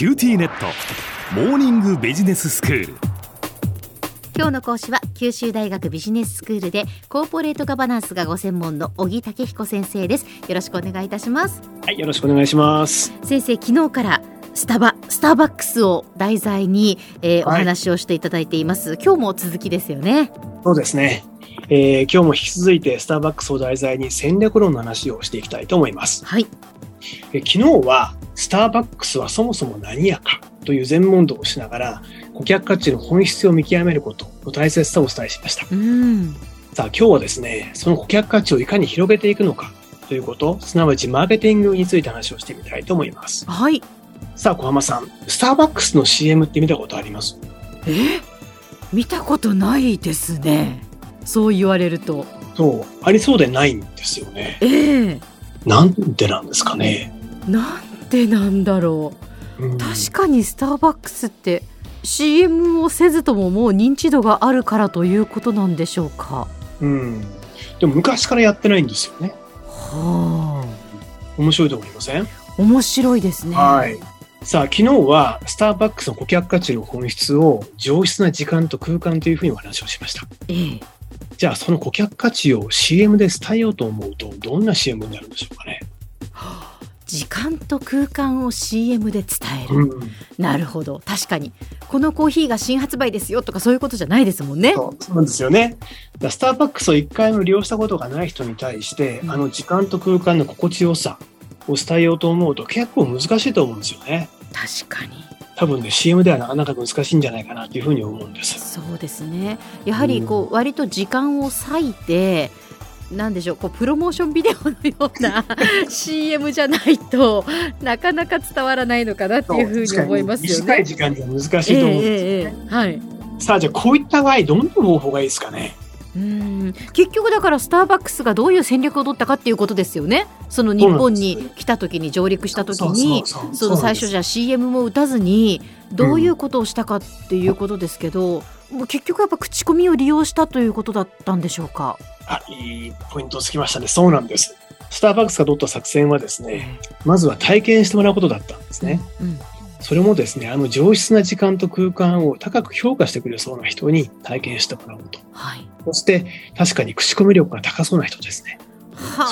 QTnet。モーニングビジネススクール。今日の講師は九州大学ビジネススクールでコーポレートガバナンスがご専門の小城武彦先生です。よろしくお願いいたします。はい、よろしくお願いします。先生昨日からスタバスターバックスを題材に、えーおはい。話をしていただいています。今日も続きですよね。そうですね。えー今日も引き続いてスターバックスを題材に戦略論の話をしていきたいと思います。はい。えー昨日はスターバックスはそもそも何やかという全問答をしながら顧客価値の本質を見極めることの大切さをお伝えしました。うんさあ今日はですね、その顧客価値をいかに広げていくのかということ、すなわちマーケティングについて話をしてみたいと思います。はいさあ小浜さん、スターバックスの CM って見たことあります？え？見たことないですねそう言われるとそう、ありそうでないんですよね。ええなんでなんですかね。なんでなんだろううん確かにスターバックスって CM をせずとももう認知度があるからということなんでしょうかうん。でも昔からやってないんですよね。は面白いと思いません、あ面白いですねはい。さあ、昨日はスターバックスの顧客価値の本質を上質な時間と空間というふうにお話をしました。ええじゃあ、その顧客価値を CM で伝えようと思うと、どんな CM になるんでしょうかね？時間と空間を CM で伝える、うん。なるほど確かにこのコーヒーが新発売ですよとかそういうことじゃないですもんねそうなんですよね。スターバックスを一回も利用したことがない人に対して、うんあの時間と空間の心地よさを伝えようと思うと結構難しいと思うんですよね。確かに多分ね、CM ではなかなか難しいんじゃないかなというふうに思うんです。そうですねやはりこう割と時間を割いてなんでしょうこうプロモーションビデオのような CM じゃないとなかなか伝わらないのかなっていうふうに思いますよね。短い時間では難しいと思うんですよね。ええええはいさあ、じゃあこういった場合、どんな方法がいいですかね？うん結局だからスターバックスがどういう戦略を取ったかっていうことですよねその日本に来た時に上陸した時にその最初じゃあ CM も打たずにどういうことをしたかっていうことですけど、もう結局やっぱ口コミを利用したということだったんでしょうか？あ、いいポイントをつきましたね。そうなんです。スターバックスが取った作戦はですね、まずは体験してもらうことだったんですね。うんそれもですね、あの上質な時間と空間を高く評価してくれそうな人に体験してもらおうと。はい。そして、確かに口コミ力が高そうな人ですね。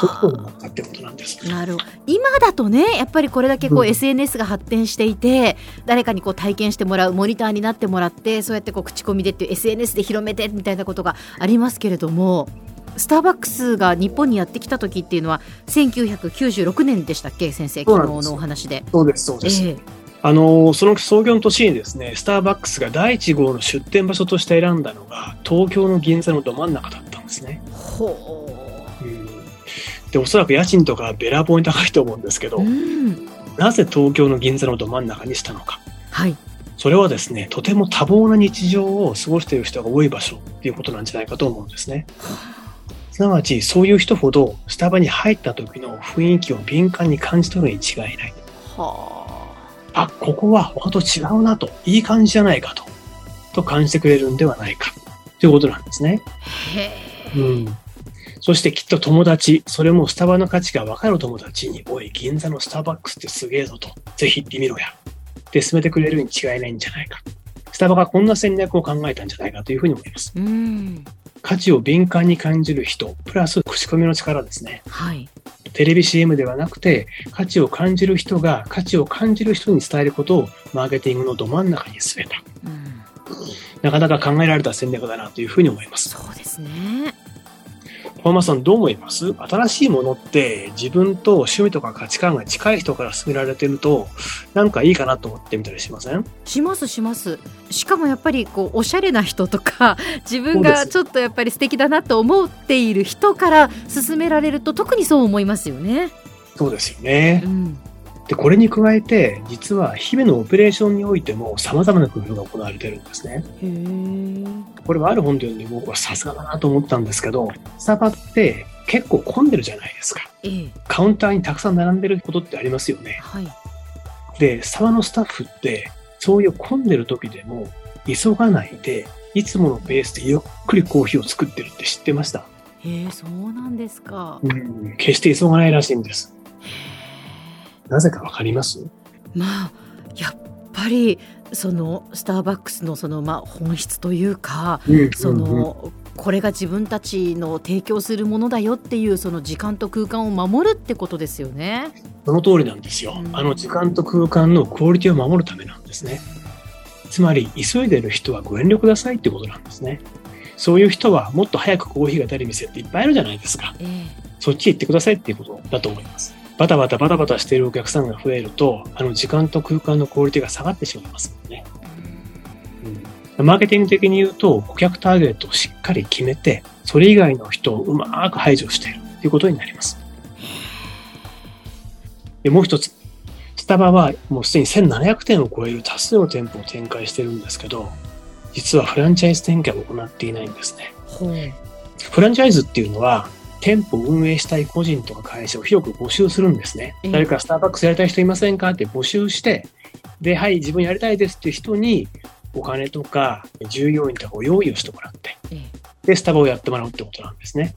そういうことになはったってことなんです。あ。なるほど今だとねやっぱりこれだけこううん SNS が発展していて、誰かにこう体験してもらうモニターになってもらってそうやってこう口コミでっていう SNS で広めてみたいなことがありますけれどもスターバックスが日本にやってきた時っていうのは1996年でしたっけ？先生昨日のお話で。そうです、そうです。ええあの、その創業の年にですね、スターバックスが第1号の出店場所として選んだのが、東京の銀座のど真ん中だったんですね。ほうんで、おそらく家賃とかべらぼうに高いと思うんですけど、う。うん。なぜ東京の銀座のど真ん中にしたのか。はい。それはですね、とても多忙な日常を過ごしている人が多い場所っていうことなんじゃないかと思うんですね。すなわち、そういう人ほど、スタバに入った時の雰囲気を敏感に感じ取るに違いない。はあ、ここは他と違うなと、いい感じじゃないかと、と感じてくれるんではないか、ということなんですね。あ。へえ。うん。そしてきっと友達、それもスタバの価値が分かる友達に、おい、銀座のスターバックスってすげえぞと、ぜひ行ってみろや。って進めてくれるに違いないんじゃないか。スタバがこんな戦略を考えたんじゃないかというふうに思います。うん。価値を敏感に感じる人、プラス口コミの力ですね。はい。テレビ CM ではなくて、価値を感じる人が価値を感じる人に伝えることをマーケティングのど真ん中に据えた。うん。なかなか考えられた戦略だなというふうに思います。そうですね。小浜さんどう思います？新しいものって自分と趣味とか価値観が近い人から勧められてるとなんかいいかなと思ってみたりしません？しますしますしかもやっぱりこうおしゃれな人とか 自分がちょっとやっぱり素敵だなと思っている人から勧められると特にそう思いますよね。そうですよねう。ん、で、これに加えて実は日々のオペレーションにおいても様々な工夫が行われてるんですね。これはある本で読んで僕はさすがだなと思ったんですけど、スタバって結構混んでるじゃないですか。ええカウンターにたくさん並んでることってありますよね。はい。で、スタバのスタッフって、そういう混んでる時でも、急がないで、いつものペースでゆっくりコーヒーを作ってるって知ってました？へえそうなんですか。うん、決して急がないらしいんです。なぜかわかります？まあやっぱりそのスターバックスのそのまあ本質というか、うんそのこれが自分たちの提供するものだよっていうその時間と空間を守るってことですよね。その通りなんですよう。んあの時間と空間のクオリティを守るためなんですね。つまり、急いでる人はご遠慮くださいってことなんですね。そういう人はもっと早くコーヒーが出る店っていっぱいあるじゃないですか。ええそっち行ってくださいっていうことだと思います。バタバタバタバタしているお客さんが増えると、あの時間と空間のクオリティが下がってしまいますもんね。うん、マーケティング的に言うと、顧客ターゲットをしっかり決めて、それ以外の人をうまく排除しているということになります。でもう一つ、スタバはもうすでに1700店を超える多数の店舗を展開してるんですけど、実はフランチャイズ展開を行っていないんですね。フランチャイズっていうのは、店舗を運営したい個人とか会社を広く募集するんですねええ。誰かスターバックスやりたい人いませんかって募集して、で、はい、自分やりたいですっていう人に、お金とか従業員とかを用意をしてもらって、ええで、スタバをやってもらうってことなんですね。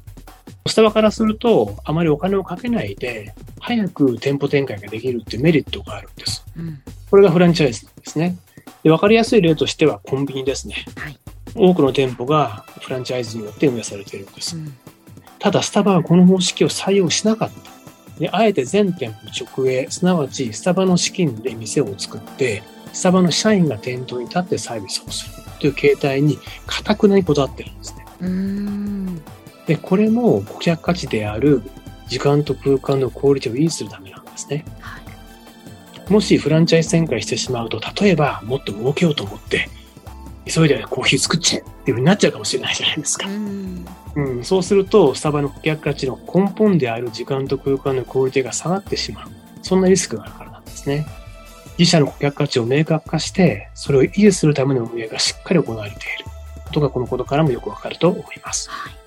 スタバからすると、あまりお金をかけないで、早く店舗展開ができるっていうメリットがあるんです。うんこれがフランチャイズなんですね。で、わかりやすい例としてはコンビニですね。はい多くの店舗がフランチャイズによって運営されているんですう。んただ、スタバはこの方式を採用しなかった。で、あえて全店舗直営、すなわちスタバの資金で店を作って、スタバの社員が店頭に立ってサービスをするという形態に、堅くなにこだわってるんですね。うーんで、これも顧客価値である時間と空間のクオリティを維持するためなんですね。はいもしフランチャイズ展開してしまうと、例えばもっと儲けようと思って、急いでコーヒー作っちゃえっていうふうになっちゃうかもしれないじゃないですかう。んうん、そうすると、スタバの顧客価値の根本である時間と空間のクオリティが下がってしまう。そんなリスクがあるからなんですね。自社の顧客価値を明確化して、それを維持するための運営がしっかり行われていることがこのことからもよくわかると思います。はい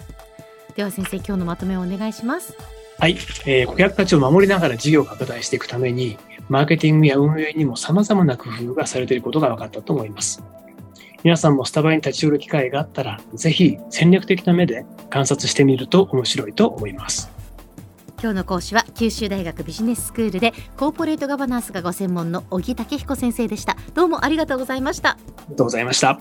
では先生今日のまとめをお願いします。はい、えー顧客価値を守りながら事業を拡大していくために、マーケティングや運営にも様々な工夫がされていることが分かったと思います。皆さんもスタバに立ち寄る機会があったら、ぜひ戦略的な目で観察してみると面白いと思います。今日の講師は九州大学ビジネススクールでコーポレートガバナンスがご専門の小城武彦先生でした。どうもありがとうございました。ありがとうございました。